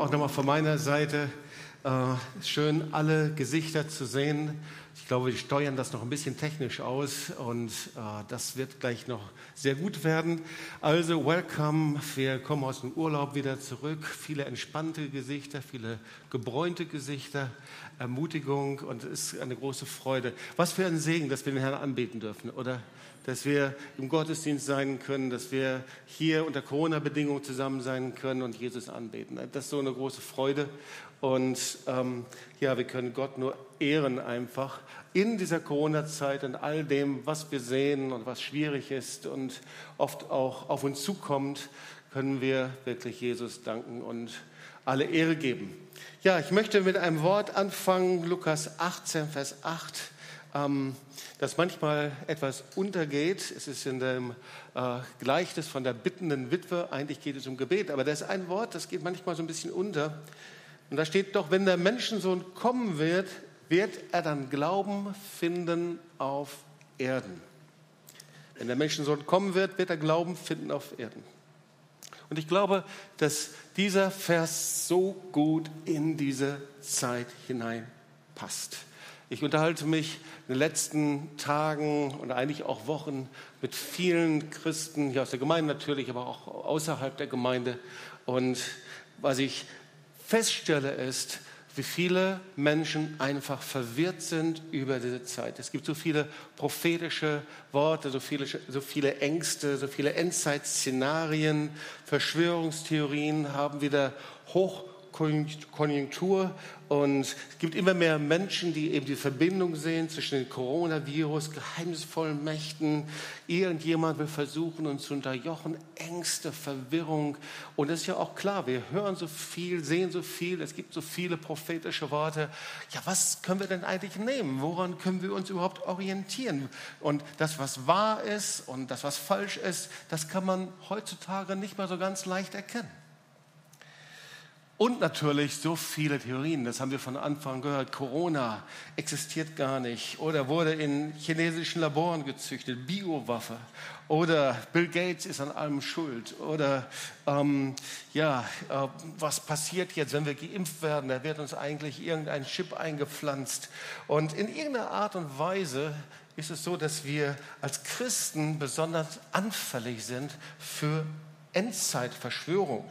auch nochmal von meiner Seite. Äh, schön, alle Gesichter zu sehen. Ich glaube, wir steuern das noch ein bisschen technisch aus und äh, das wird gleich noch sehr gut werden. Also, welcome. Wir kommen aus dem Urlaub wieder zurück. Viele entspannte Gesichter, viele gebräunte Gesichter, Ermutigung und es ist eine große Freude. Was für ein Segen, dass wir den Herrn anbeten dürfen, oder? Dass wir im Gottesdienst sein können, dass wir hier unter Corona-Bedingungen zusammen sein können und Jesus anbeten. Das ist so eine große Freude. Und ähm, ja, wir können Gott nur ehren einfach in dieser Corona-Zeit und all dem, was wir sehen und was schwierig ist und oft auch auf uns zukommt, können wir wirklich Jesus danken und alle Ehre geben. Ja, ich möchte mit einem Wort anfangen, Lukas 18, Vers 8 ähm, das manchmal etwas untergeht. Es ist in dem äh, Gleichnis von der bittenden Witwe, eigentlich geht es um Gebet, aber da ist ein Wort, das geht manchmal so ein bisschen unter. Und da steht doch, wenn der Menschensohn kommen wird, wird er dann Glauben finden auf Erden. Wenn der Menschensohn kommen wird, wird er Glauben finden auf Erden. Und ich glaube, dass dieser Vers so gut in diese Zeit hineinpasst. Ich unterhalte mich in den letzten Tagen und eigentlich auch Wochen mit vielen Christen hier aus der Gemeinde natürlich, aber auch außerhalb der Gemeinde. Und was ich feststelle ist, wie viele Menschen einfach verwirrt sind über diese Zeit. Es gibt so viele prophetische Worte, so viele, so viele Ängste, so viele Endzeitszenarien, Verschwörungstheorien haben wieder hoch Konjunktur und es gibt immer mehr Menschen, die eben die Verbindung sehen zwischen dem Coronavirus, geheimnisvollen Mächten. Irgendjemand will versuchen, uns zu unterjochen, Ängste, Verwirrung. Und das ist ja auch klar, wir hören so viel, sehen so viel, es gibt so viele prophetische Worte. Ja, was können wir denn eigentlich nehmen? Woran können wir uns überhaupt orientieren? Und das, was wahr ist und das, was falsch ist, das kann man heutzutage nicht mehr so ganz leicht erkennen. Und natürlich so viele Theorien, das haben wir von Anfang gehört. Corona existiert gar nicht oder wurde in chinesischen Laboren gezüchtet, Biowaffe oder Bill Gates ist an allem schuld oder ähm, ja, äh, was passiert jetzt, wenn wir geimpft werden? Da wird uns eigentlich irgendein Chip eingepflanzt. Und in irgendeiner Art und Weise ist es so, dass wir als Christen besonders anfällig sind für Endzeitverschwörungen.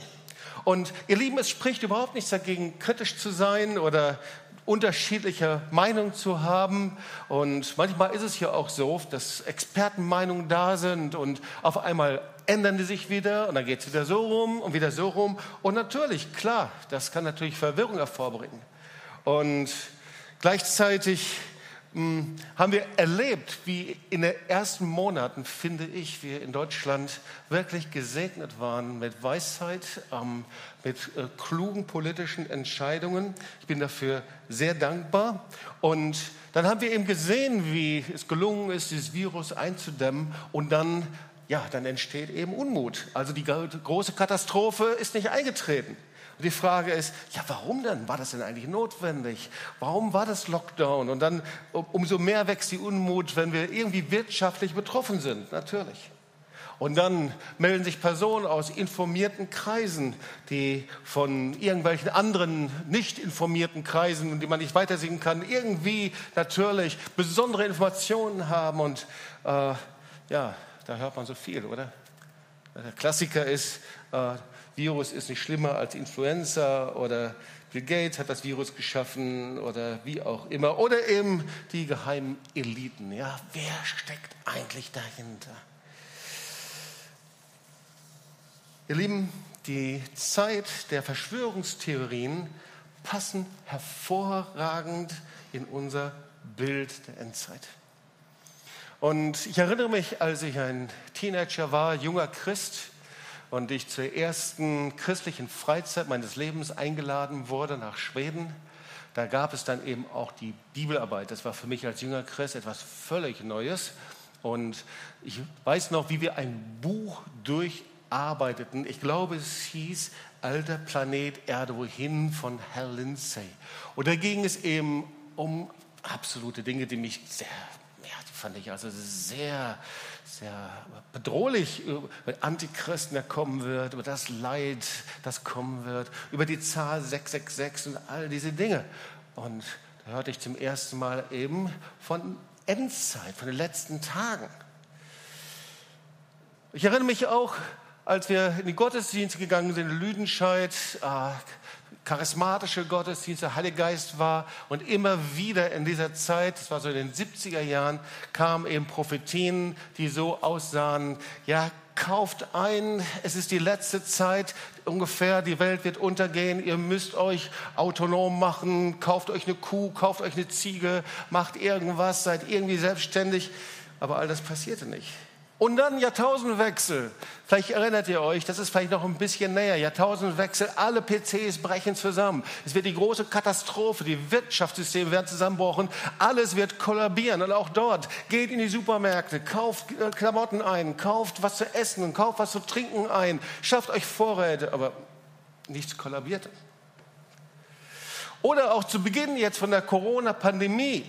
Und ihr Lieben, es spricht überhaupt nichts dagegen, kritisch zu sein oder unterschiedliche Meinungen zu haben. Und manchmal ist es ja auch so, dass Expertenmeinungen da sind und auf einmal ändern die sich wieder und dann geht es wieder so rum und wieder so rum. Und natürlich, klar, das kann natürlich Verwirrung hervorbringen. Und gleichzeitig haben wir erlebt, wie in den ersten Monaten, finde ich, wir in Deutschland wirklich gesegnet waren mit Weisheit, ähm, mit äh, klugen politischen Entscheidungen. Ich bin dafür sehr dankbar. Und dann haben wir eben gesehen, wie es gelungen ist, dieses Virus einzudämmen. Und dann, ja, dann entsteht eben Unmut. Also die große Katastrophe ist nicht eingetreten. Und die Frage ist, ja, warum denn? War das denn eigentlich notwendig? Warum war das Lockdown? Und dann umso mehr wächst die Unmut, wenn wir irgendwie wirtschaftlich betroffen sind, natürlich. Und dann melden sich Personen aus informierten Kreisen, die von irgendwelchen anderen nicht informierten Kreisen, die man nicht weitersehen kann, irgendwie natürlich besondere Informationen haben. Und äh, ja, da hört man so viel, oder? Der Klassiker ist, äh, Virus ist nicht schlimmer als Influenza oder Bill Gates hat das Virus geschaffen oder wie auch immer. Oder eben die geheimen Eliten. Ja, wer steckt eigentlich dahinter? Ihr Lieben, die Zeit der Verschwörungstheorien passen hervorragend in unser Bild der Endzeit. Und ich erinnere mich, als ich ein Teenager war, junger Christ, und ich zur ersten christlichen Freizeit meines Lebens eingeladen wurde nach Schweden. Da gab es dann eben auch die Bibelarbeit. Das war für mich als junger Christ etwas völlig Neues. Und ich weiß noch, wie wir ein Buch durcharbeiteten. Ich glaube, es hieß Alter Planet Erde, wohin von Herr Lindsay. Und da ging es eben um absolute Dinge, die mich sehr ja, fand ich also sehr, sehr bedrohlich über Antichristen, der kommen wird, über das Leid, das kommen wird, über die Zahl 666 und all diese Dinge. Und da hörte ich zum ersten Mal eben von Endzeit, von den letzten Tagen. Ich erinnere mich auch, als wir in die Gottesdienste gegangen sind in Lüdenscheid, charismatische Gottesdienste, Heilige Geist war und immer wieder in dieser Zeit, das war so in den 70er Jahren, kamen eben Prophetien, die so aussahen, ja, kauft ein, es ist die letzte Zeit ungefähr, die Welt wird untergehen, ihr müsst euch autonom machen, kauft euch eine Kuh, kauft euch eine Ziege, macht irgendwas, seid irgendwie selbstständig. Aber all das passierte nicht. Und dann Jahrtausendwechsel. Vielleicht erinnert ihr euch, das ist vielleicht noch ein bisschen näher. Jahrtausendwechsel, alle PCs brechen zusammen. Es wird die große Katastrophe, die Wirtschaftssysteme werden zusammenbrochen, alles wird kollabieren. Und auch dort geht in die Supermärkte, kauft äh, Klamotten ein, kauft was zu essen, kauft was zu trinken ein, schafft euch Vorräte, aber nichts kollabierte. Oder auch zu Beginn jetzt von der Corona-Pandemie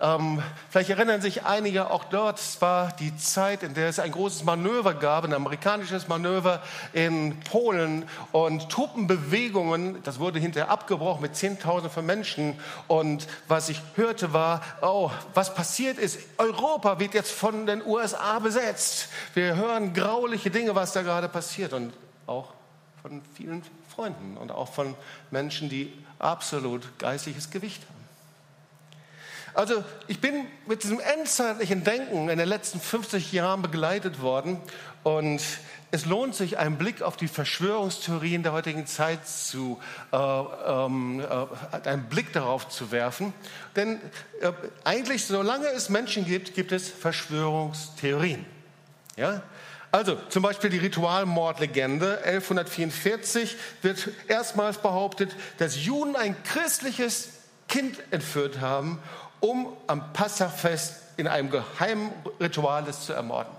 ähm, vielleicht erinnern sich einige auch dort, es war die Zeit, in der es ein großes Manöver gab, ein amerikanisches Manöver in Polen und Truppenbewegungen, das wurde hinterher abgebrochen mit Zehntausenden von Menschen. Und was ich hörte war, oh, was passiert ist, Europa wird jetzt von den USA besetzt. Wir hören grauliche Dinge, was da gerade passiert und auch von vielen Freunden und auch von Menschen, die absolut geistliches Gewicht haben. Also ich bin mit diesem endzeitlichen Denken in den letzten 50 Jahren begleitet worden und es lohnt sich, einen Blick auf die Verschwörungstheorien der heutigen Zeit zu, äh, ähm, äh, einen Blick darauf zu werfen. Denn äh, eigentlich, solange es Menschen gibt, gibt es Verschwörungstheorien. Ja? Also zum Beispiel die Ritualmordlegende 1144 wird erstmals behauptet, dass Juden ein christliches Kind entführt haben um am Passafest in einem geheimen Ritual es zu ermorden.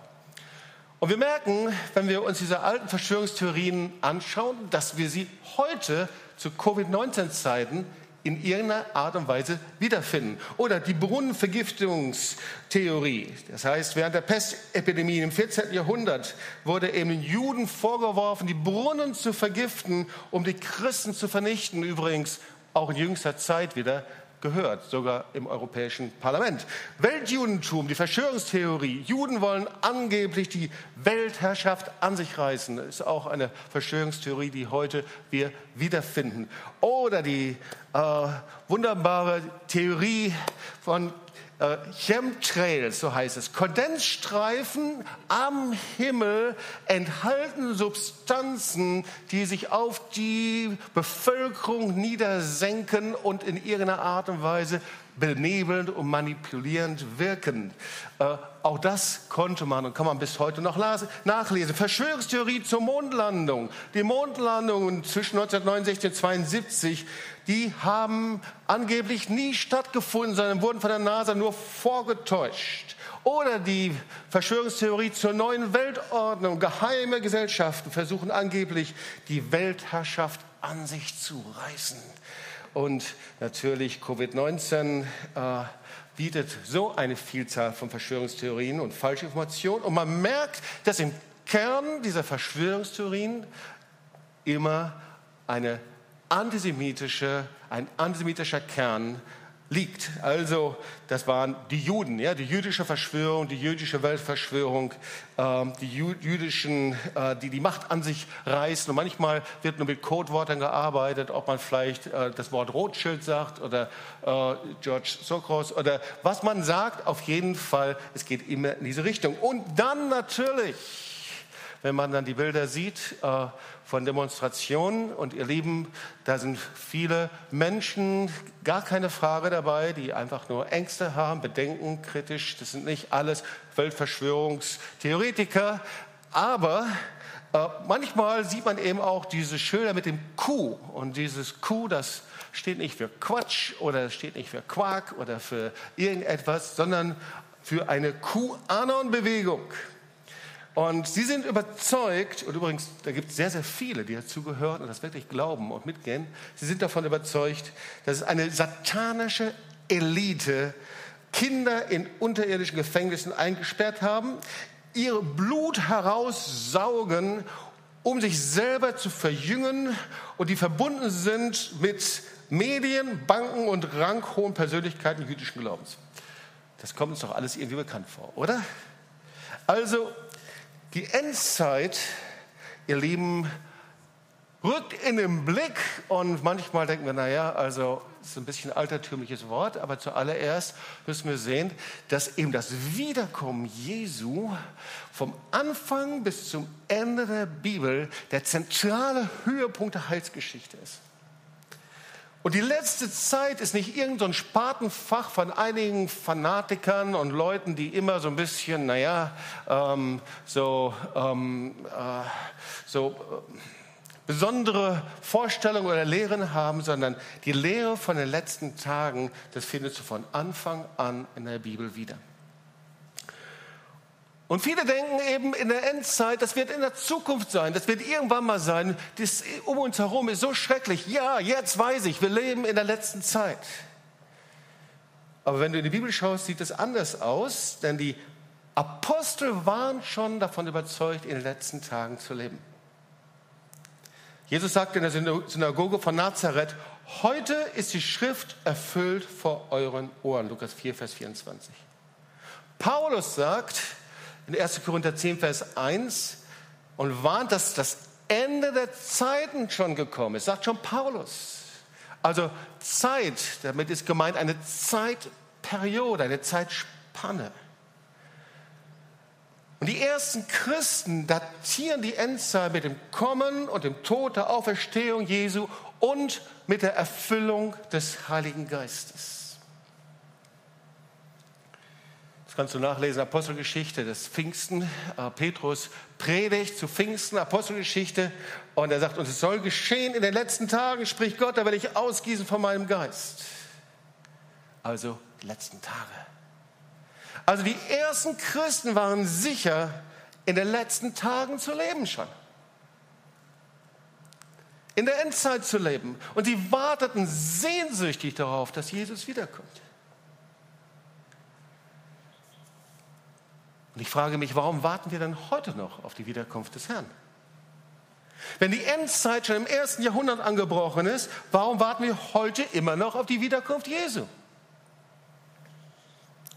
Und wir merken, wenn wir uns diese alten Verschwörungstheorien anschauen, dass wir sie heute zu Covid-19-Zeiten in irgendeiner Art und Weise wiederfinden. Oder die Brunnenvergiftungstheorie. Das heißt, während der Pestepidemie im 14. Jahrhundert wurde eben den Juden vorgeworfen, die Brunnen zu vergiften, um die Christen zu vernichten. Übrigens auch in jüngster Zeit wieder gehört, sogar im Europäischen Parlament. Weltjudentum, die Verschwörungstheorie. Juden wollen angeblich die Weltherrschaft an sich reißen. Ist auch eine Verschwörungstheorie, die heute wir wiederfinden. Oder die äh, wunderbare Theorie von äh, Chemtrails, so heißt es. Kondensstreifen am Himmel enthalten Substanzen, die sich auf die Bevölkerung niedersenken und in irgendeiner Art und Weise benebelnd und manipulierend wirken. Äh, auch das konnte man und kann man bis heute noch nachlesen. Verschwörungstheorie zur Mondlandung. Die Mondlandungen zwischen 1969 und 1972, die haben angeblich nie stattgefunden, sondern wurden von der NASA nur vorgetäuscht. Oder die Verschwörungstheorie zur neuen Weltordnung. Geheime Gesellschaften versuchen angeblich, die Weltherrschaft an sich zu reißen. Und natürlich Covid-19 äh, bietet so eine Vielzahl von Verschwörungstheorien und Falschinformationen. Und man merkt, dass im Kern dieser Verschwörungstheorien immer eine antisemitische, ein antisemitischer Kern liegt. Also das waren die Juden, ja, die jüdische Verschwörung, die jüdische Weltverschwörung, äh, die jüdischen, äh, die die Macht an sich reißen. Und manchmal wird nur mit Codeworten gearbeitet, ob man vielleicht äh, das Wort Rothschild sagt oder äh, George Soros oder was man sagt. Auf jeden Fall, es geht immer in diese Richtung. Und dann natürlich, wenn man dann die Bilder sieht, äh, von Demonstrationen. Und ihr Lieben, da sind viele Menschen, gar keine Frage dabei, die einfach nur Ängste haben, Bedenken, kritisch. Das sind nicht alles Weltverschwörungstheoretiker. Aber äh, manchmal sieht man eben auch diese Schilder mit dem Q. Und dieses Q, das steht nicht für Quatsch oder steht nicht für Quark oder für irgendetwas, sondern für eine QAnon-Bewegung. Und sie sind überzeugt, und übrigens, da gibt es sehr, sehr viele, die dazu gehören und das wirklich glauben und mitgehen, sie sind davon überzeugt, dass es eine satanische Elite Kinder in unterirdischen Gefängnissen eingesperrt haben, ihr Blut heraussaugen, um sich selber zu verjüngen und die verbunden sind mit Medien, Banken und ranghohen Persönlichkeiten jüdischen Glaubens. Das kommt uns doch alles irgendwie bekannt vor, oder? Also, die Endzeit, ihr Lieben, rückt in den Blick und manchmal denken wir, naja, also ist ein bisschen altertümliches Wort, aber zuallererst müssen wir sehen, dass eben das Wiederkommen Jesu vom Anfang bis zum Ende der Bibel der zentrale Höhepunkt der Heilsgeschichte ist. Und die letzte Zeit ist nicht irgendein so Spartenfach von einigen Fanatikern und Leuten, die immer so ein bisschen, naja, ähm, so, ähm, äh, so äh, besondere Vorstellungen oder Lehren haben, sondern die Lehre von den letzten Tagen, das findest du von Anfang an in der Bibel wieder. Und viele denken eben in der Endzeit, das wird in der Zukunft sein, das wird irgendwann mal sein, das um uns herum ist so schrecklich. Ja, jetzt weiß ich, wir leben in der letzten Zeit. Aber wenn du in die Bibel schaust, sieht es anders aus, denn die Apostel waren schon davon überzeugt, in den letzten Tagen zu leben. Jesus sagte in der Synagoge von Nazareth, heute ist die Schrift erfüllt vor euren Ohren. Lukas 4, Vers 24. Paulus sagt in 1. Korinther 10, Vers 1 und warnt, dass das Ende der Zeiten schon gekommen ist, sagt schon Paulus. Also Zeit, damit ist gemeint eine Zeitperiode, eine Zeitspanne. Und die ersten Christen datieren die Endzeit mit dem Kommen und dem Tod der Auferstehung Jesu und mit der Erfüllung des Heiligen Geistes. Kannst du nachlesen, Apostelgeschichte des Pfingsten. Äh, Petrus predigt zu Pfingsten, Apostelgeschichte. Und er sagt, und es soll geschehen in den letzten Tagen, spricht Gott, da werde ich ausgießen von meinem Geist. Also die letzten Tage. Also die ersten Christen waren sicher, in den letzten Tagen zu leben schon. In der Endzeit zu leben. Und sie warteten sehnsüchtig darauf, dass Jesus wiederkommt. Und ich frage mich, warum warten wir denn heute noch auf die Wiederkunft des Herrn? Wenn die Endzeit schon im ersten Jahrhundert angebrochen ist, warum warten wir heute immer noch auf die Wiederkunft Jesu?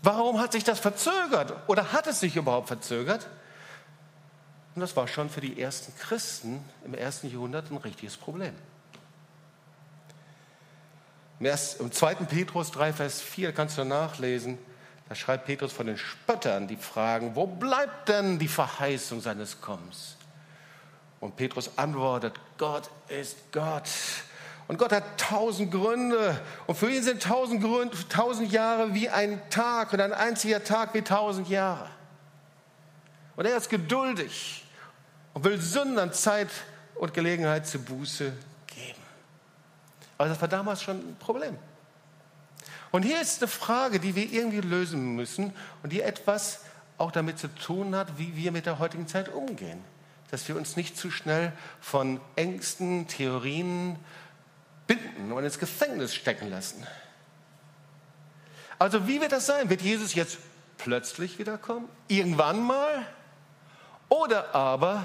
Warum hat sich das verzögert oder hat es sich überhaupt verzögert? Und das war schon für die ersten Christen im ersten Jahrhundert ein richtiges Problem. Im 2. Petrus 3, Vers 4 kannst du nachlesen, da schreibt Petrus von den Spöttern, die fragen, wo bleibt denn die Verheißung seines Kommens? Und Petrus antwortet, Gott ist Gott und Gott hat tausend Gründe. Und für ihn sind tausend, Gründe, tausend Jahre wie ein Tag und ein einziger Tag wie tausend Jahre. Und er ist geduldig und will Sündern Zeit und Gelegenheit zur Buße geben. Aber das war damals schon ein Problem. Und hier ist eine Frage, die wir irgendwie lösen müssen und die etwas auch damit zu tun hat, wie wir mit der heutigen Zeit umgehen. Dass wir uns nicht zu schnell von Ängsten, Theorien, binden und ins Gefängnis stecken lassen. Also wie wird das sein? Wird Jesus jetzt plötzlich wiederkommen? Irgendwann mal? Oder aber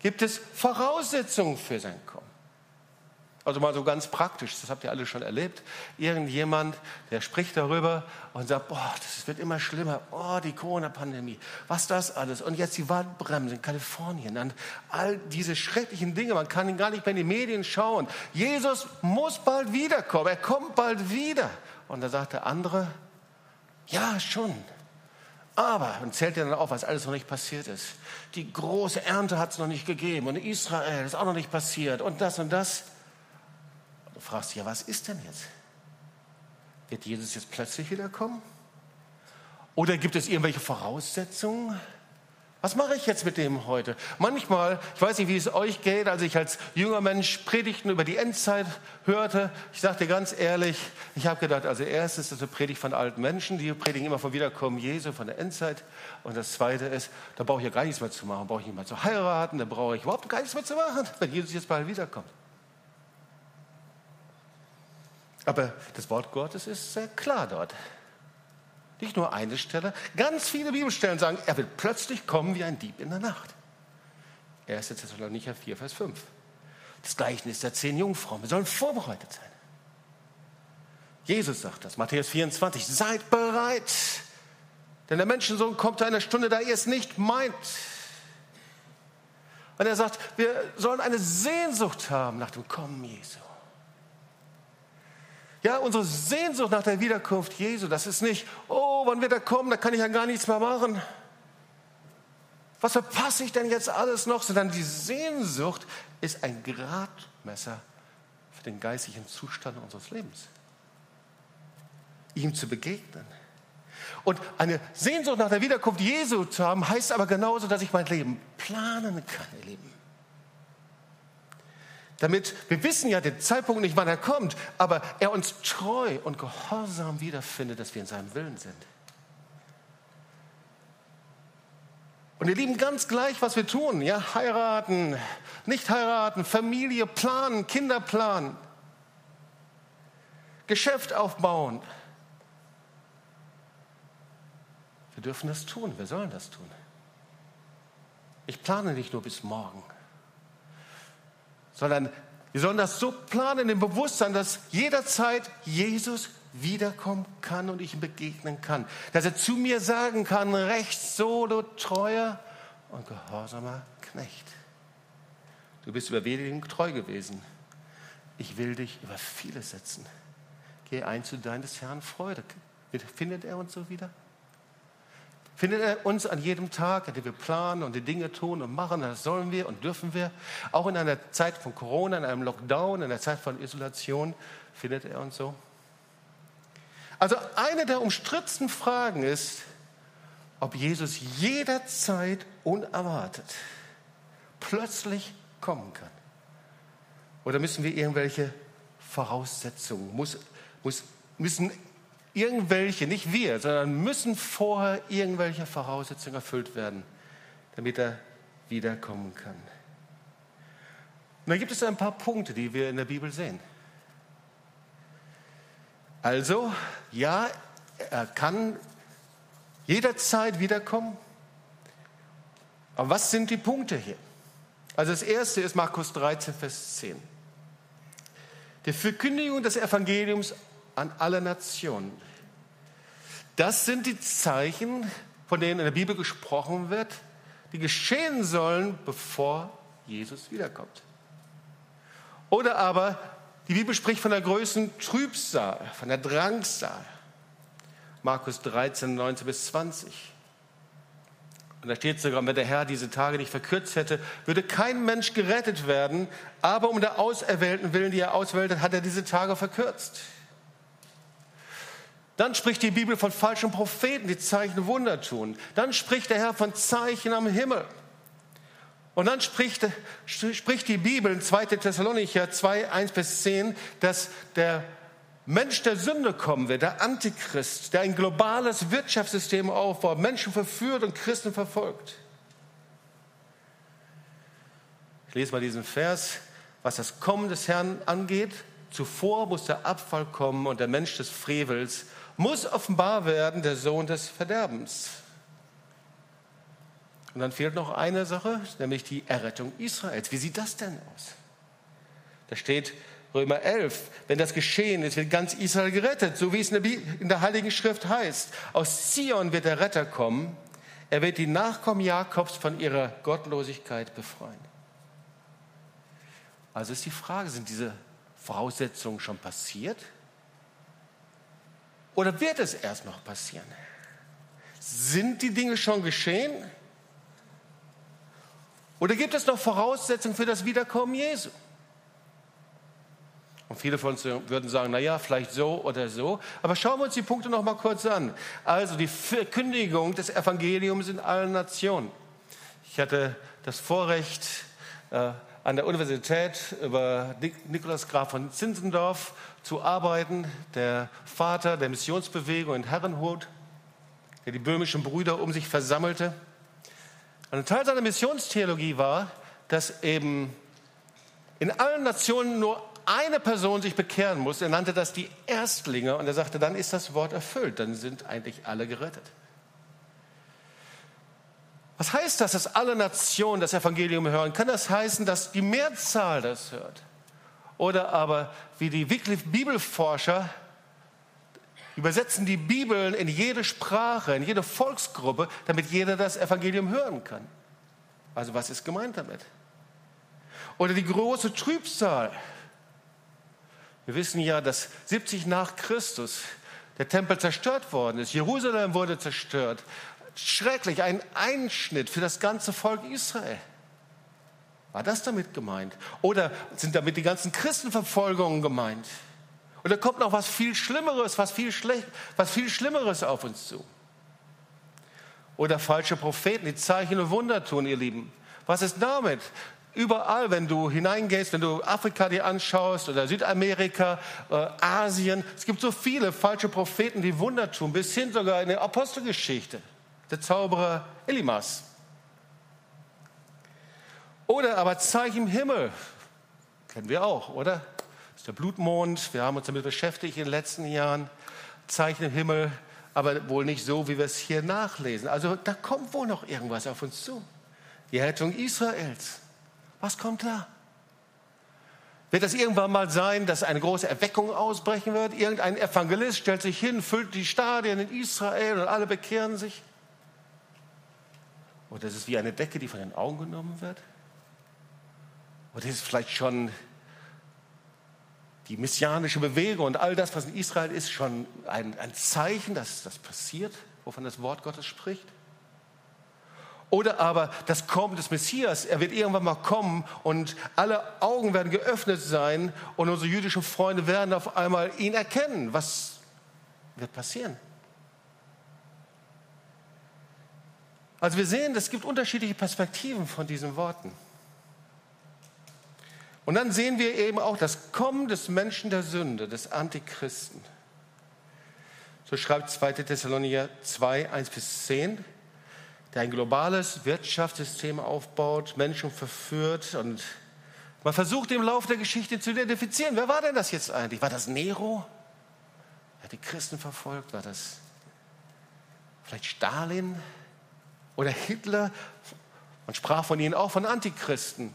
gibt es Voraussetzungen für sein Kommen? Also mal so ganz praktisch, das habt ihr alle schon erlebt. Irgendjemand, der spricht darüber und sagt, boah, das wird immer schlimmer. Oh, die Corona-Pandemie, was das alles. Und jetzt die Waldbremse in Kalifornien. Und all diese schrecklichen Dinge, man kann ihn gar nicht mehr in die Medien schauen. Jesus muss bald wiederkommen, er kommt bald wieder. Und da sagt der andere, ja, schon. Aber, und zählt er dann auf, was alles noch nicht passiert ist. Die große Ernte hat es noch nicht gegeben und Israel ist auch noch nicht passiert und das und das fragst du, ja, was ist denn jetzt? Wird Jesus jetzt plötzlich wiederkommen? Oder gibt es irgendwelche Voraussetzungen? Was mache ich jetzt mit dem heute? Manchmal, ich weiß nicht, wie es euch geht, als ich als junger Mensch Predigten über die Endzeit hörte, ich sagte ganz ehrlich, ich habe gedacht, also erstes ist eine Predigt von alten Menschen, die predigen immer vom Wiederkommen Jesu, von der Endzeit. Und das zweite ist, da brauche ich ja gar nichts mehr zu machen, brauche ich nicht mehr zu heiraten, da brauche ich überhaupt gar nichts mehr zu machen, wenn Jesus jetzt bald wiederkommt. Aber das Wort Gottes ist sehr klar dort. Nicht nur eine Stelle, ganz viele Bibelstellen sagen, er wird plötzlich kommen wie ein Dieb in der Nacht. 1. Thessalonicher 4, Vers 5. Das Gleichnis der zehn Jungfrauen. Wir sollen vorbereitet sein. Jesus sagt das, Matthäus 24, seid bereit, denn der Menschensohn kommt zu einer Stunde, da ihr es nicht meint. Und er sagt, wir sollen eine Sehnsucht haben nach dem Kommen Jesu. Ja, unsere Sehnsucht nach der Wiederkunft Jesu, das ist nicht, oh, wann wird er kommen, da kann ich ja gar nichts mehr machen. Was verpasse ich denn jetzt alles noch? Sondern die Sehnsucht ist ein Gradmesser für den geistigen Zustand unseres Lebens. Ihm zu begegnen. Und eine Sehnsucht nach der Wiederkunft Jesu zu haben, heißt aber genauso, dass ich mein Leben planen kann, ihr Lieben damit wir wissen ja den Zeitpunkt nicht, wann er kommt, aber er uns treu und gehorsam wiederfindet, dass wir in seinem Willen sind. Und ihr Lieben, ganz gleich, was wir tun, ja, heiraten, nicht heiraten, Familie planen, Kinder planen, Geschäft aufbauen. Wir dürfen das tun, wir sollen das tun. Ich plane nicht nur bis morgen sondern wir sollen das so planen im Bewusstsein, dass jederzeit Jesus wiederkommen kann und ich ihm begegnen kann. Dass er zu mir sagen kann, recht so, du treuer und gehorsamer Knecht. Du bist überwältigend treu gewesen. Ich will dich über vieles setzen. Geh ein zu deines Herrn Freude. Findet er uns so wieder? Findet er uns an jedem Tag, an dem wir planen und die Dinge tun und machen, das sollen wir und dürfen wir. Auch in einer Zeit von Corona, in einem Lockdown, in einer Zeit von Isolation, findet er uns so. Also eine der umstrittensten Fragen ist, ob Jesus jederzeit unerwartet plötzlich kommen kann. Oder müssen wir irgendwelche Voraussetzungen, muss, muss, müssen irgendwelche, nicht wir, sondern müssen vorher irgendwelche Voraussetzungen erfüllt werden, damit er wiederkommen kann. Und da gibt es ein paar Punkte, die wir in der Bibel sehen. Also, ja, er kann jederzeit wiederkommen. Aber was sind die Punkte hier? Also das erste ist Markus 13, Vers 10. Die Verkündigung des Evangeliums an alle Nationen. Das sind die Zeichen, von denen in der Bibel gesprochen wird, die geschehen sollen, bevor Jesus wiederkommt. Oder aber die Bibel spricht von der größten Trübsal, von der Drangsal. Markus 13, 19 bis 20. Und da steht sogar, wenn der Herr diese Tage nicht verkürzt hätte, würde kein Mensch gerettet werden, aber um der Auserwählten willen, die er auswählt, hat er diese Tage verkürzt. Dann spricht die Bibel von falschen Propheten, die Zeichen Wunder tun. Dann spricht der Herr von Zeichen am Himmel. Und dann spricht, spricht die Bibel in 2. Thessalonicher 2, 1 bis 10, dass der Mensch der Sünde kommen wird, der Antichrist, der ein globales Wirtschaftssystem aufbaut, Menschen verführt und Christen verfolgt. Ich lese mal diesen Vers, was das Kommen des Herrn angeht. Zuvor muss der Abfall kommen und der Mensch des Frevels muss offenbar werden, der Sohn des Verderbens. Und dann fehlt noch eine Sache, nämlich die Errettung Israels. Wie sieht das denn aus? Da steht Römer 11, wenn das geschehen ist, wird ganz Israel gerettet, so wie es in der Heiligen Schrift heißt. Aus Zion wird der Retter kommen. Er wird die Nachkommen Jakobs von ihrer Gottlosigkeit befreien. Also ist die Frage, sind diese Voraussetzungen schon passiert? Oder wird es erst noch passieren? Sind die Dinge schon geschehen? Oder gibt es noch Voraussetzungen für das Wiederkommen Jesu? Und viele von uns würden sagen, na ja, vielleicht so oder so. Aber schauen wir uns die Punkte noch mal kurz an. Also die Verkündigung des Evangeliums in allen Nationen. Ich hatte das Vorrecht, äh, an der Universität über Nikolaus Graf von Zinzendorf zu arbeiten, der Vater der Missionsbewegung in Herrenhut, der die böhmischen Brüder um sich versammelte. ein Teil seiner Missionstheologie war, dass eben in allen Nationen nur eine Person sich bekehren muss. Er nannte das die Erstlinge und er sagte, dann ist das Wort erfüllt, dann sind eigentlich alle gerettet. Was heißt das, dass alle Nationen das Evangelium hören? Kann das heißen, dass die Mehrzahl das hört? Oder aber, wie die Bibelforscher übersetzen die Bibeln in jede Sprache, in jede Volksgruppe, damit jeder das Evangelium hören kann. Also was ist gemeint damit? Oder die große Trübsal. Wir wissen ja, dass 70 nach Christus der Tempel zerstört worden ist. Jerusalem wurde zerstört. Schrecklich, ein Einschnitt für das ganze Volk Israel. War das damit gemeint? Oder sind damit die ganzen Christenverfolgungen gemeint? Oder kommt noch was viel Schlimmeres, was viel, schlecht, was viel Schlimmeres auf uns zu? Oder falsche Propheten, die Zeichen und Wunder tun, ihr Lieben. Was ist damit? Überall, wenn du hineingehst, wenn du Afrika dir anschaust oder Südamerika, äh, Asien, es gibt so viele falsche Propheten, die Wunder tun, bis hin sogar in der Apostelgeschichte. Der Zauberer Elimas. Oder aber Zeichen im Himmel, kennen wir auch, oder? Das ist der Blutmond, wir haben uns damit beschäftigt in den letzten Jahren. Zeichen im Himmel, aber wohl nicht so, wie wir es hier nachlesen. Also da kommt wohl noch irgendwas auf uns zu. Die Rettung Israels. Was kommt da? Wird das irgendwann mal sein, dass eine große Erweckung ausbrechen wird? Irgendein Evangelist stellt sich hin, füllt die Stadien in Israel und alle bekehren sich? Oder ist es wie eine Decke, die von den Augen genommen wird? Oder ist es vielleicht schon die messianische Bewegung und all das, was in Israel ist, schon ein, ein Zeichen, dass das passiert, wovon das Wort Gottes spricht? Oder aber das Kommen des Messias, er wird irgendwann mal kommen und alle Augen werden geöffnet sein und unsere jüdischen Freunde werden auf einmal ihn erkennen. Was wird passieren? Also wir sehen, es gibt unterschiedliche Perspektiven von diesen Worten. Und dann sehen wir eben auch das Kommen des Menschen der Sünde, des Antichristen. So schreibt 2. Thessalonicher 2, 1 bis 10 der ein globales Wirtschaftssystem aufbaut, Menschen verführt und man versucht im Laufe der Geschichte zu identifizieren. Wer war denn das jetzt eigentlich? War das Nero? Er hat die Christen verfolgt? War das vielleicht Stalin oder Hitler? Man sprach von ihnen auch von Antichristen.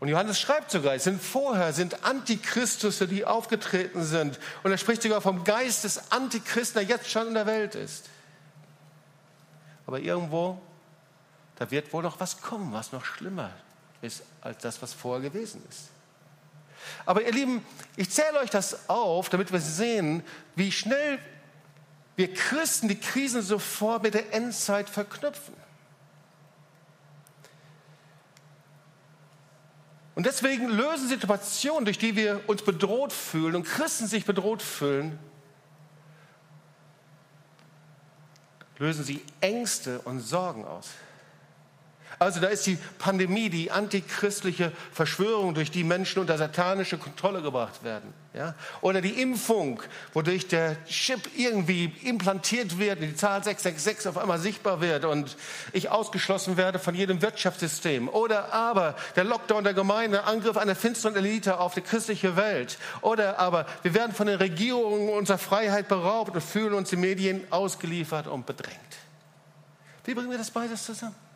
Und Johannes schreibt sogar, es sind vorher, sind Antichristus, die aufgetreten sind. Und er spricht sogar vom Geist des Antichristen, der jetzt schon in der Welt ist. Aber irgendwo, da wird wohl noch was kommen, was noch schlimmer ist als das, was vorher gewesen ist. Aber ihr Lieben, ich zähle euch das auf, damit wir sehen, wie schnell wir Christen die Krisen sofort mit der Endzeit verknüpfen. Und deswegen lösen Situationen, durch die wir uns bedroht fühlen und Christen sich bedroht fühlen, lösen sie Ängste und Sorgen aus. Also da ist die Pandemie, die antichristliche Verschwörung, durch die Menschen unter satanische Kontrolle gebracht werden. Ja? Oder die Impfung, wodurch der Chip irgendwie implantiert wird, die Zahl 666 auf einmal sichtbar wird und ich ausgeschlossen werde von jedem Wirtschaftssystem. Oder aber der Lockdown der Gemeinde, Angriff einer finsteren Elite auf die christliche Welt. Oder aber wir werden von den Regierungen unserer Freiheit beraubt und fühlen uns den Medien ausgeliefert und bedrängt. Wie bringen wir das beides zusammen?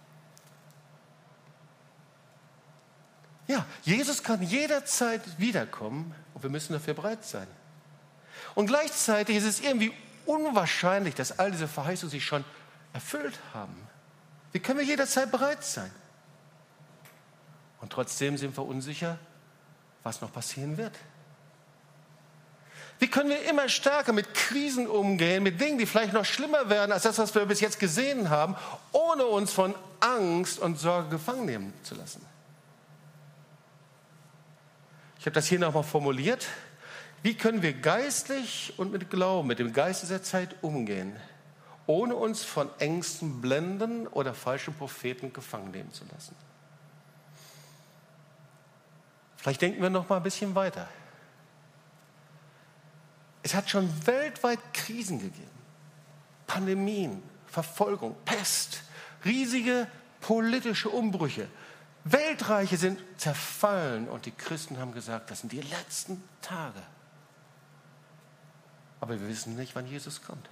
Ja, Jesus kann jederzeit wiederkommen und wir müssen dafür bereit sein. Und gleichzeitig ist es irgendwie unwahrscheinlich, dass all diese Verheißungen sich schon erfüllt haben. Wie können wir jederzeit bereit sein? Und trotzdem sind wir unsicher, was noch passieren wird. Wie können wir immer stärker mit Krisen umgehen, mit Dingen, die vielleicht noch schlimmer werden als das, was wir bis jetzt gesehen haben, ohne uns von Angst und Sorge gefangen nehmen zu lassen? Ich habe das hier nochmal formuliert. Wie können wir geistlich und mit Glauben, mit dem Geist dieser Zeit umgehen, ohne uns von Ängsten blenden oder falschen Propheten gefangen nehmen zu lassen? Vielleicht denken wir noch mal ein bisschen weiter. Es hat schon weltweit Krisen gegeben. Pandemien, Verfolgung, Pest, riesige politische Umbrüche, Weltreiche sind zerfallen und die Christen haben gesagt, das sind die letzten Tage. Aber wir wissen nicht, wann Jesus kommt.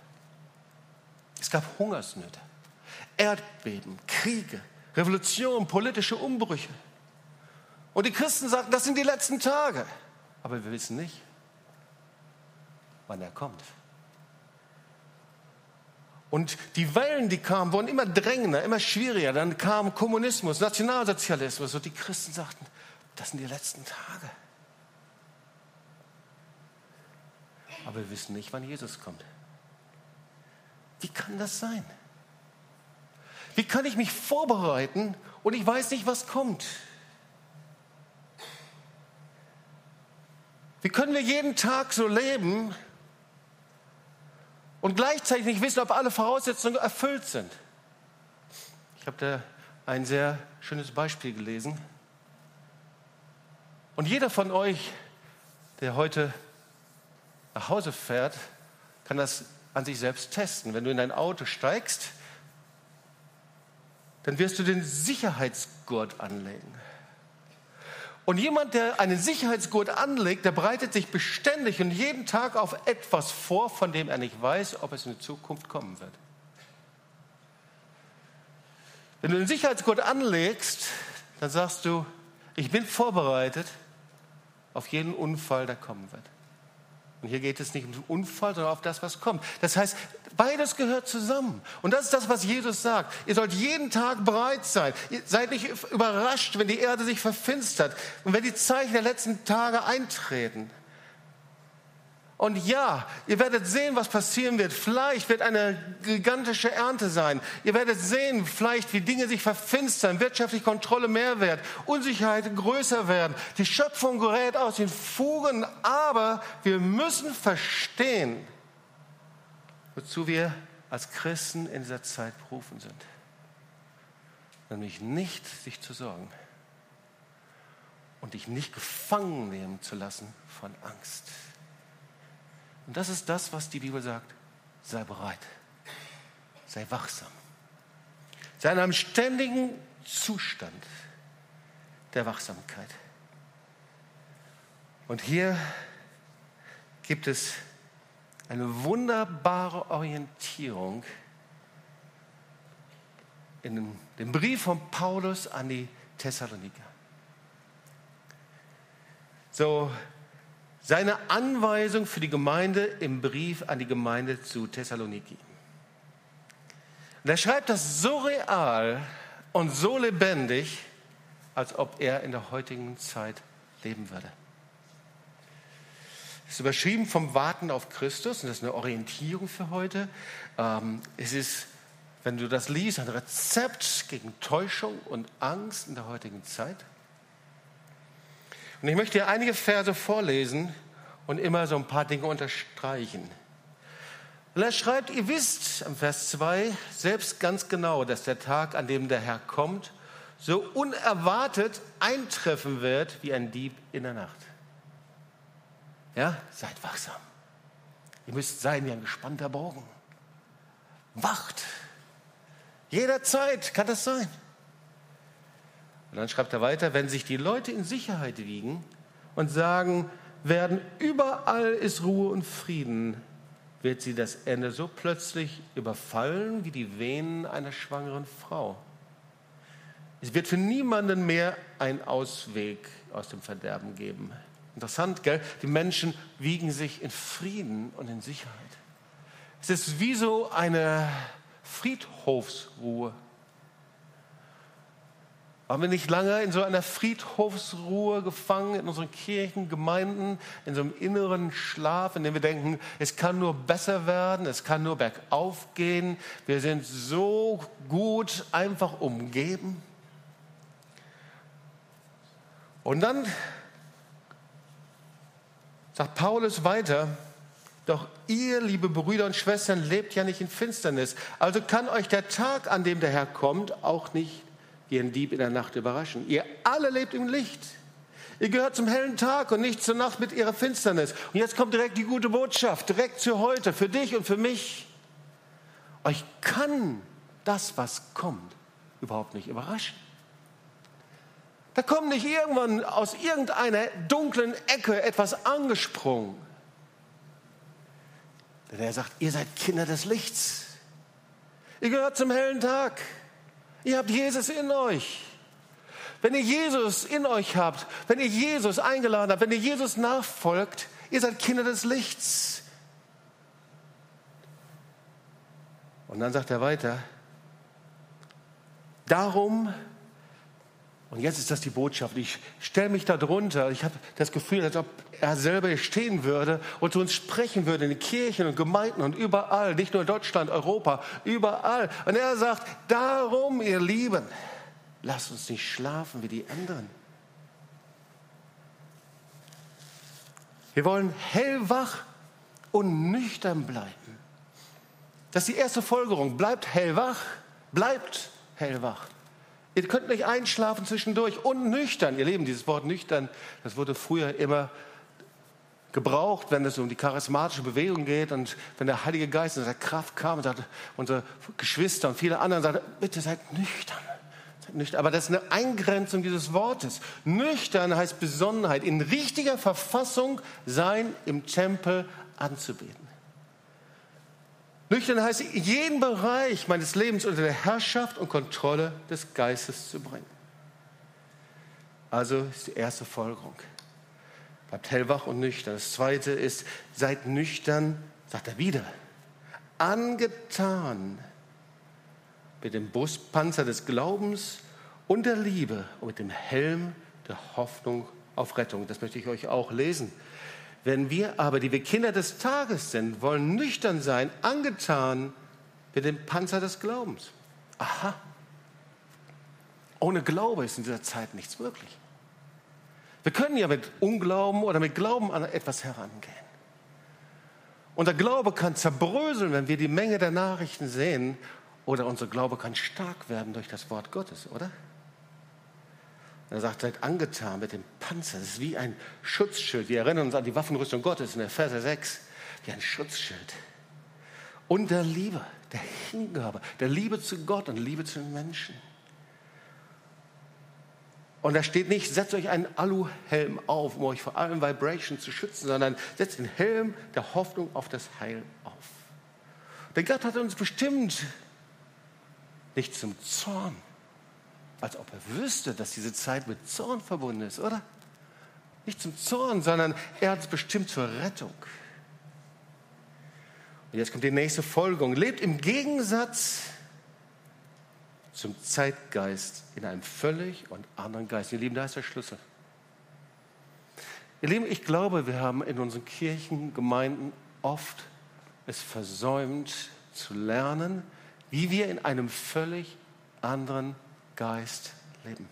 Es gab Hungersnöte, Erdbeben, Kriege, Revolution, politische Umbrüche. Und die Christen sagten, das sind die letzten Tage. Aber wir wissen nicht, wann er kommt. Und die Wellen, die kamen, wurden immer drängender, immer schwieriger. Dann kam Kommunismus, Nationalsozialismus und die Christen sagten, das sind die letzten Tage. Aber wir wissen nicht, wann Jesus kommt. Wie kann das sein? Wie kann ich mich vorbereiten und ich weiß nicht, was kommt? Wie können wir jeden Tag so leben und gleichzeitig nicht wissen, ob alle Voraussetzungen erfüllt sind? Ich habe da ein sehr schönes Beispiel gelesen. Und jeder von euch, der heute nach Hause fährt, kann das an sich selbst testen. Wenn du in dein Auto steigst, dann wirst du den Sicherheitsgurt anlegen. Und jemand, der einen Sicherheitsgurt anlegt, der bereitet sich beständig und jeden Tag auf etwas vor, von dem er nicht weiß, ob es in der Zukunft kommen wird. Wenn du den Sicherheitsgurt anlegst, dann sagst du, ich bin vorbereitet auf jeden Unfall, der kommen wird. Und hier geht es nicht um den Unfall, sondern auf das, was kommt. Das heißt, beides gehört zusammen. Und das ist das, was Jesus sagt. Ihr sollt jeden Tag bereit sein. Ihr seid nicht überrascht, wenn die Erde sich verfinstert und wenn die Zeichen der letzten Tage eintreten. Und ja, ihr werdet sehen, was passieren wird. Vielleicht wird eine gigantische Ernte sein. Ihr werdet sehen, vielleicht, wie Dinge sich verfinstern, wirtschaftliche Kontrolle mehr wird, Unsicherheit größer werden. Die Schöpfung gerät aus den Fugen, aber wir müssen verstehen, wozu wir als Christen in dieser Zeit berufen sind. Nämlich nicht sich zu sorgen und dich nicht gefangen nehmen zu lassen von Angst. Und das ist das, was die Bibel sagt. Sei bereit. Sei wachsam. Sei in einem ständigen Zustand der Wachsamkeit. Und hier gibt es eine wunderbare Orientierung in dem Brief von Paulus an die Thessaloniker. So seine Anweisung für die Gemeinde im Brief an die Gemeinde zu Thessaloniki. Und er schreibt das so real und so lebendig, als ob er in der heutigen Zeit leben würde. Es ist überschrieben vom Warten auf Christus und das ist eine Orientierung für heute. Ähm, es ist, wenn du das liest, ein Rezept gegen Täuschung und Angst in der heutigen Zeit. Und ich möchte dir einige Verse vorlesen und immer so ein paar Dinge unterstreichen. Und er schreibt, ihr wisst am Vers 2 selbst ganz genau, dass der Tag, an dem der Herr kommt, so unerwartet eintreffen wird wie ein Dieb in der Nacht. Ja, seid wachsam. Ihr müsst sein wie ein gespannter Bogen. Wacht. Jederzeit kann das sein. Und dann schreibt er weiter, wenn sich die Leute in Sicherheit wiegen und sagen werden, überall ist Ruhe und Frieden, wird sie das Ende so plötzlich überfallen wie die Venen einer schwangeren Frau. Es wird für niemanden mehr einen Ausweg aus dem Verderben geben. Interessant, gell? Die Menschen wiegen sich in Frieden und in Sicherheit. Es ist wie so eine Friedhofsruhe. Waren wir nicht lange in so einer Friedhofsruhe gefangen in unseren Kirchen, Gemeinden, in so einem inneren Schlaf, in dem wir denken, es kann nur besser werden, es kann nur bergauf gehen, wir sind so gut einfach umgeben. Und dann sagt Paulus weiter, doch ihr, liebe Brüder und Schwestern, lebt ja nicht in Finsternis. Also kann euch der Tag, an dem der Herr kommt, auch nicht ihren Dieb in der Nacht überraschen. Ihr alle lebt im Licht. Ihr gehört zum hellen Tag und nicht zur Nacht mit ihrer Finsternis. Und jetzt kommt direkt die gute Botschaft, direkt zu heute, für dich und für mich. Euch kann das, was kommt, überhaupt nicht überraschen. Da kommt nicht irgendwann aus irgendeiner dunklen Ecke etwas angesprungen. Denn er sagt, ihr seid Kinder des Lichts. Ihr gehört zum hellen Tag. Ihr habt Jesus in euch. Wenn ihr Jesus in euch habt, wenn ihr Jesus eingeladen habt, wenn ihr Jesus nachfolgt, ihr seid Kinder des Lichts. Und dann sagt er weiter, darum und jetzt ist das die Botschaft. Ich stelle mich da drunter. Ich habe das Gefühl, als ob er selber stehen würde und zu uns sprechen würde in den Kirchen und Gemeinden und überall, nicht nur in Deutschland, Europa, überall. Und er sagt, darum, ihr Lieben, lasst uns nicht schlafen wie die anderen. Wir wollen hellwach und nüchtern bleiben. Das ist die erste Folgerung. Bleibt hellwach, bleibt hellwach. Ihr könnt nicht einschlafen zwischendurch und nüchtern. Ihr Leben, dieses Wort nüchtern, das wurde früher immer gebraucht, wenn es um die charismatische Bewegung geht und wenn der Heilige Geist in seiner Kraft kam und sagte, unsere Geschwister und viele andere sagten, bitte seid nüchtern. Seid nüchtern. Aber das ist eine Eingrenzung dieses Wortes. Nüchtern heißt Besonnenheit, in richtiger Verfassung sein, im Tempel anzubeten. Nüchtern heißt, jeden Bereich meines Lebens unter der Herrschaft und Kontrolle des Geistes zu bringen. Also ist die erste Folgerung. Bleibt hellwach und nüchtern. Das zweite ist, seid nüchtern, sagt er wieder, angetan mit dem Brustpanzer des Glaubens und der Liebe und mit dem Helm der Hoffnung auf Rettung. Das möchte ich euch auch lesen. Wenn wir aber, die wir Kinder des Tages sind, wollen nüchtern sein, angetan mit dem Panzer des Glaubens. Aha. Ohne Glaube ist in dieser Zeit nichts möglich. Wir können ja mit Unglauben oder mit Glauben an etwas herangehen. Und der Glaube kann zerbröseln, wenn wir die Menge der Nachrichten sehen, oder unser Glaube kann stark werden durch das Wort Gottes, oder? Er sagt, seid angetan mit dem Panzer. Das ist wie ein Schutzschild. Wir erinnern uns an die Waffenrüstung Gottes in der Verse 6. Wie ein Schutzschild. Und der Liebe, der Hingabe, der Liebe zu Gott und Liebe zu den Menschen. Und da steht nicht, setzt euch einen Aluhelm auf, um euch vor allen Vibrations zu schützen, sondern setzt den Helm der Hoffnung auf das Heil auf. Denn Gott hat uns bestimmt nicht zum Zorn, als ob er wüsste, dass diese Zeit mit Zorn verbunden ist, oder? Nicht zum Zorn, sondern er hat es bestimmt zur Rettung. Und jetzt kommt die nächste Folgerung. Lebt im Gegensatz zum Zeitgeist in einem völlig und anderen Geist. Ihr Lieben, da ist der Schlüssel. Ihr Lieben, ich glaube, wir haben in unseren Kirchen, Gemeinden oft es versäumt zu lernen, wie wir in einem völlig anderen Geist leben.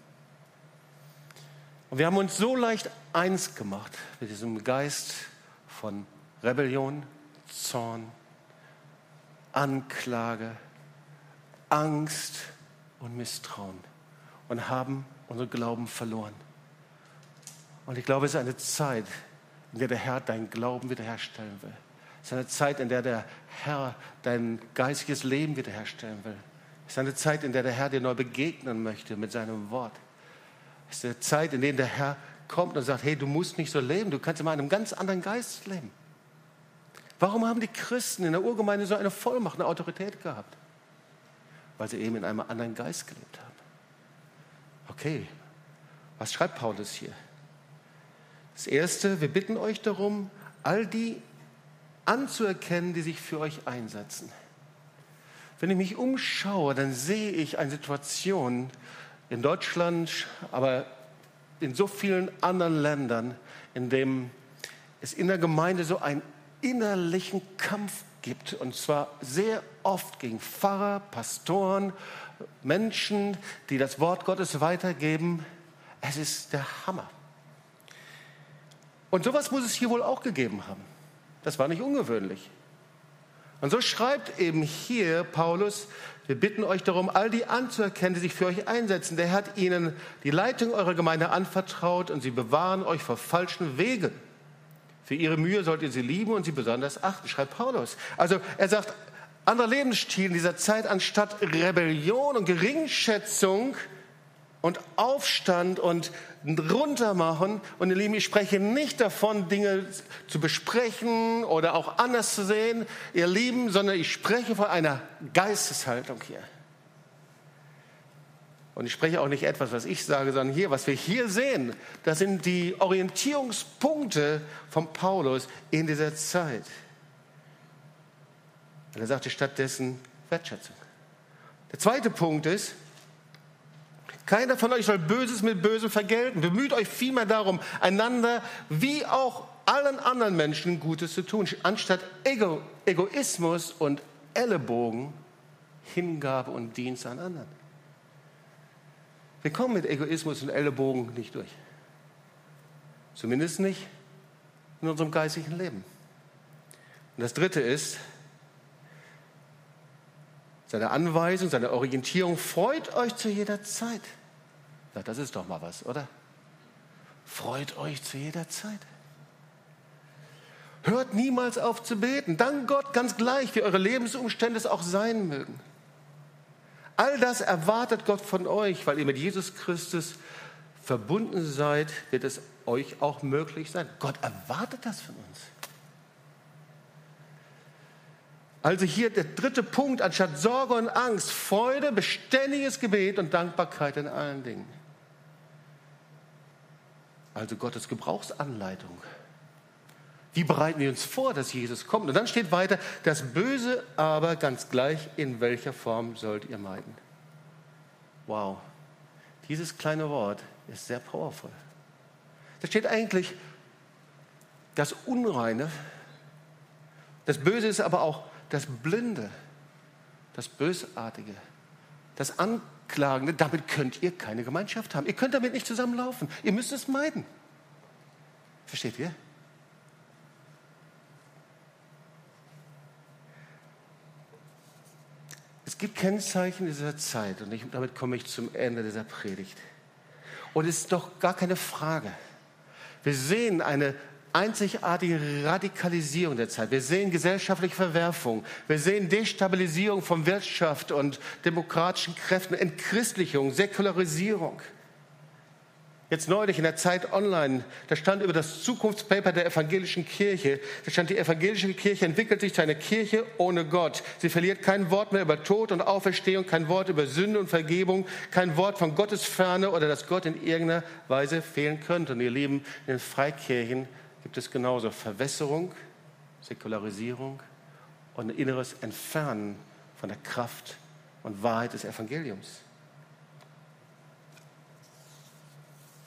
Und wir haben uns so leicht eins gemacht mit diesem Geist von Rebellion, Zorn, Anklage, Angst und Misstrauen und haben unseren Glauben verloren. Und ich glaube, es ist eine Zeit, in der der Herr deinen Glauben wiederherstellen will. Es ist eine Zeit, in der der Herr dein geistiges Leben wiederherstellen will. Es ist eine Zeit, in der der Herr dir neu begegnen möchte mit seinem Wort. Es ist eine Zeit, in der der Herr kommt und sagt, hey, du musst nicht so leben, du kannst in einem ganz anderen Geist leben. Warum haben die Christen in der Urgemeinde so eine Vollmacht, eine Autorität gehabt? Weil sie eben in einem anderen Geist gelebt haben. Okay, was schreibt Paulus hier? Das Erste, wir bitten euch darum, all die anzuerkennen, die sich für euch einsetzen. Wenn ich mich umschaue, dann sehe ich eine Situation in Deutschland, aber in so vielen anderen Ländern, in dem es in der Gemeinde so einen innerlichen Kampf gibt. Und zwar sehr oft gegen Pfarrer, Pastoren, Menschen, die das Wort Gottes weitergeben. Es ist der Hammer. Und sowas muss es hier wohl auch gegeben haben. Das war nicht ungewöhnlich. Und so schreibt eben hier Paulus, wir bitten euch darum, all die anzuerkennen, die sich für euch einsetzen. Der hat ihnen die Leitung eurer Gemeinde anvertraut und sie bewahren euch vor falschen Wegen. Für ihre Mühe sollt ihr sie lieben und sie besonders achten, schreibt Paulus. Also er sagt, anderer Lebensstil in dieser Zeit anstatt Rebellion und Geringschätzung und Aufstand und runtermachen. Und ihr Lieben, ich spreche nicht davon, Dinge zu besprechen oder auch anders zu sehen, ihr Lieben, sondern ich spreche von einer Geisteshaltung hier. Und ich spreche auch nicht etwas, was ich sage, sondern hier, was wir hier sehen, das sind die Orientierungspunkte von Paulus in dieser Zeit. Und er sagte stattdessen Wertschätzung. Der zweite Punkt ist, keiner von euch soll Böses mit Bösem vergelten. Bemüht euch vielmehr darum, einander wie auch allen anderen Menschen Gutes zu tun, anstatt Ego, Egoismus und Ellenbogen, Hingabe und Dienst an anderen. Wir kommen mit Egoismus und Ellenbogen nicht durch. Zumindest nicht in unserem geistigen Leben. Und das Dritte ist, seine Anweisung, seine Orientierung, freut euch zu jeder Zeit. Ja, das ist doch mal was, oder? Freut euch zu jeder Zeit. Hört niemals auf zu beten. Dank Gott ganz gleich, wie eure Lebensumstände es auch sein mögen. All das erwartet Gott von euch, weil ihr mit Jesus Christus verbunden seid, wird es euch auch möglich sein. Gott erwartet das von uns. Also hier der dritte Punkt, anstatt Sorge und Angst, Freude, beständiges Gebet und Dankbarkeit in allen Dingen. Also Gottes Gebrauchsanleitung. Wie bereiten wir uns vor, dass Jesus kommt? Und dann steht weiter, das Böse aber ganz gleich, in welcher Form sollt ihr meiden. Wow, dieses kleine Wort ist sehr powerful. Da steht eigentlich das Unreine, das Böse ist aber auch das Blinde, das Bösartige, das Anklagende, damit könnt ihr keine Gemeinschaft haben. Ihr könnt damit nicht zusammenlaufen. Ihr müsst es meiden. Versteht ihr? Es gibt Kennzeichen dieser Zeit und ich, damit komme ich zum Ende dieser Predigt. Und es ist doch gar keine Frage. Wir sehen eine einzigartige Radikalisierung der Zeit. Wir sehen gesellschaftliche Verwerfung. Wir sehen Destabilisierung von Wirtschaft und demokratischen Kräften, Entchristlichung, Säkularisierung. Jetzt neulich in der Zeit online, da stand über das Zukunftspaper der evangelischen Kirche, da stand, die evangelische Kirche entwickelt sich zu einer Kirche ohne Gott. Sie verliert kein Wort mehr über Tod und Auferstehung, kein Wort über Sünde und Vergebung, kein Wort von Gottes Ferne oder dass Gott in irgendeiner Weise fehlen könnte. Und ihr Lieben, in den Freikirchen gibt es genauso Verwässerung, Säkularisierung und ein inneres Entfernen von der Kraft und Wahrheit des Evangeliums.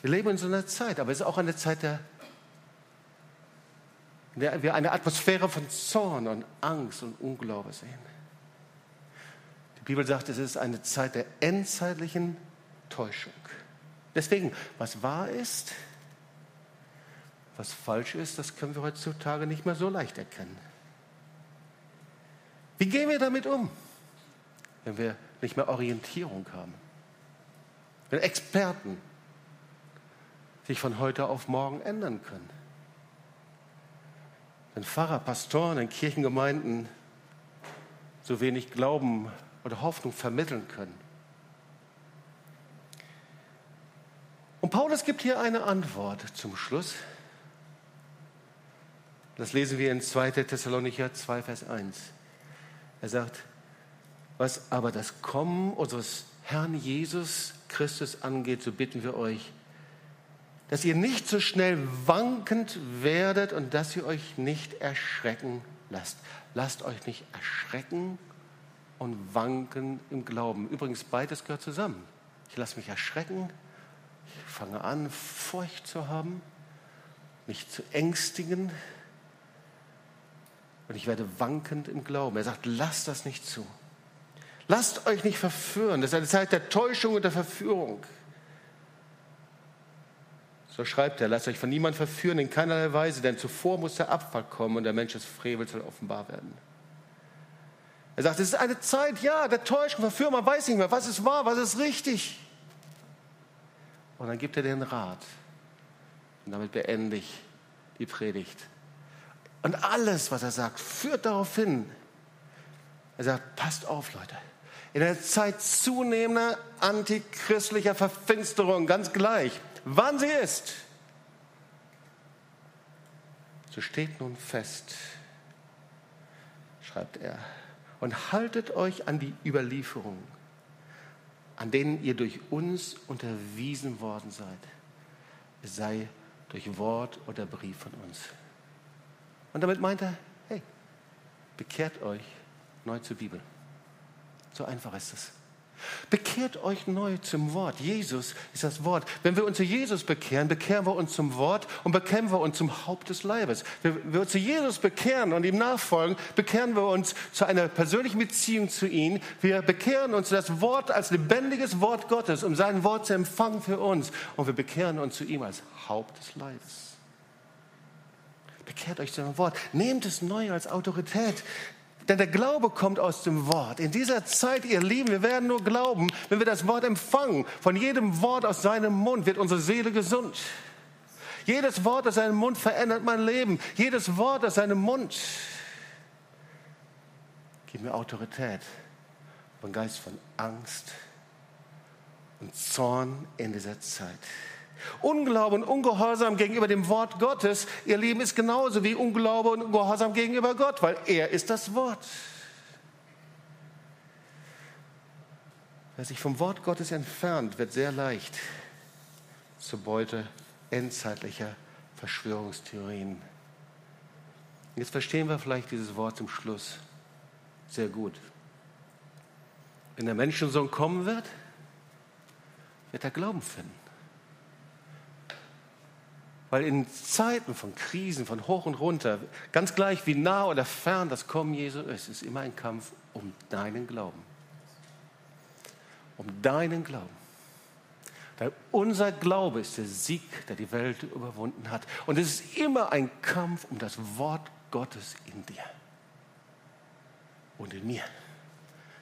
Wir leben in so einer Zeit, aber es ist auch eine Zeit, der, in der wir eine Atmosphäre von Zorn und Angst und Unglaube sehen. Die Bibel sagt, es ist eine Zeit der endzeitlichen Täuschung. Deswegen, was wahr ist, was falsch ist, das können wir heutzutage nicht mehr so leicht erkennen. Wie gehen wir damit um, wenn wir nicht mehr Orientierung haben? Wenn Experten sich von heute auf morgen ändern können? Wenn Pfarrer, Pastoren in Kirchengemeinden so wenig Glauben oder Hoffnung vermitteln können? Und Paulus gibt hier eine Antwort zum Schluss. Das lesen wir in 2. Thessalonicher 2, Vers 1. Er sagt, was aber das Kommen unseres Herrn Jesus Christus angeht, so bitten wir euch, dass ihr nicht so schnell wankend werdet und dass ihr euch nicht erschrecken lasst. Lasst euch nicht erschrecken und wanken im Glauben. Übrigens, beides gehört zusammen. Ich lasse mich erschrecken, ich fange an, Furcht zu haben, mich zu ängstigen, und ich werde wankend im Glauben. Er sagt, lasst das nicht zu. Lasst euch nicht verführen. Das ist eine Zeit der Täuschung und der Verführung. So schreibt er, lasst euch von niemandem verführen in keinerlei Weise, denn zuvor muss der Abfall kommen und der Mensch des Frevels soll offenbar werden. Er sagt, es ist eine Zeit, ja, der Täuschung, Verführung, man weiß nicht mehr, was ist wahr, was ist richtig. Und dann gibt er den Rat. Und damit beende ich die Predigt. Und alles, was er sagt, führt darauf hin. Er sagt, passt auf, Leute. in einer Zeit zunehmender antichristlicher Verfinsterung, ganz gleich, wann sie ist, so steht nun fest, schreibt er, und haltet euch an die Überlieferungen, an denen ihr durch uns unterwiesen worden seid. Es sei durch Wort oder Brief von uns. Und damit meint er, hey, bekehrt euch neu zur Bibel. So einfach ist es. Bekehrt euch neu zum Wort. Jesus ist das Wort. Wenn wir uns zu Jesus bekehren, bekehren wir uns zum Wort und bekehren wir uns zum Haupt des Leibes. Wenn wir uns zu Jesus bekehren und ihm nachfolgen, bekehren wir uns zu einer persönlichen Beziehung zu ihm. Wir bekehren uns zu das Wort als lebendiges Wort Gottes, um sein Wort zu empfangen für uns. Und wir bekehren uns zu ihm als Haupt des Leibes. Bekehrt euch zu dem Wort. Nehmt es neu als Autorität. Denn der Glaube kommt aus dem Wort. In dieser Zeit, ihr Lieben, wir werden nur glauben, wenn wir das Wort empfangen. Von jedem Wort aus seinem Mund wird unsere Seele gesund. Jedes Wort aus seinem Mund verändert mein Leben. Jedes Wort aus seinem Mund gibt mir Autorität und Geist von Angst und Zorn in dieser Zeit. Unglaube und Ungehorsam gegenüber dem Wort Gottes, ihr Lieben, ist genauso wie Unglaube und Ungehorsam gegenüber Gott, weil er ist das Wort. Wer sich vom Wort Gottes entfernt, wird sehr leicht zur Beute endzeitlicher Verschwörungstheorien. Jetzt verstehen wir vielleicht dieses Wort zum Schluss sehr gut. Wenn der Menschensohn kommen wird, wird er Glauben finden. Weil in Zeiten von Krisen, von hoch und runter, ganz gleich wie nah oder fern das Kommen Jesu ist, ist immer ein Kampf um deinen Glauben. Um deinen Glauben. Weil unser Glaube ist der Sieg, der die Welt überwunden hat. Und es ist immer ein Kampf um das Wort Gottes in dir und in mir.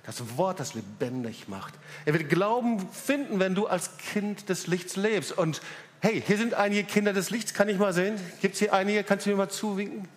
Das Wort, das lebendig macht. Er wird Glauben finden, wenn du als Kind des Lichts lebst. Und Hey, hier sind einige Kinder des Lichts, kann ich mal sehen? Gibt es hier einige? Kannst du mir mal zuwinken?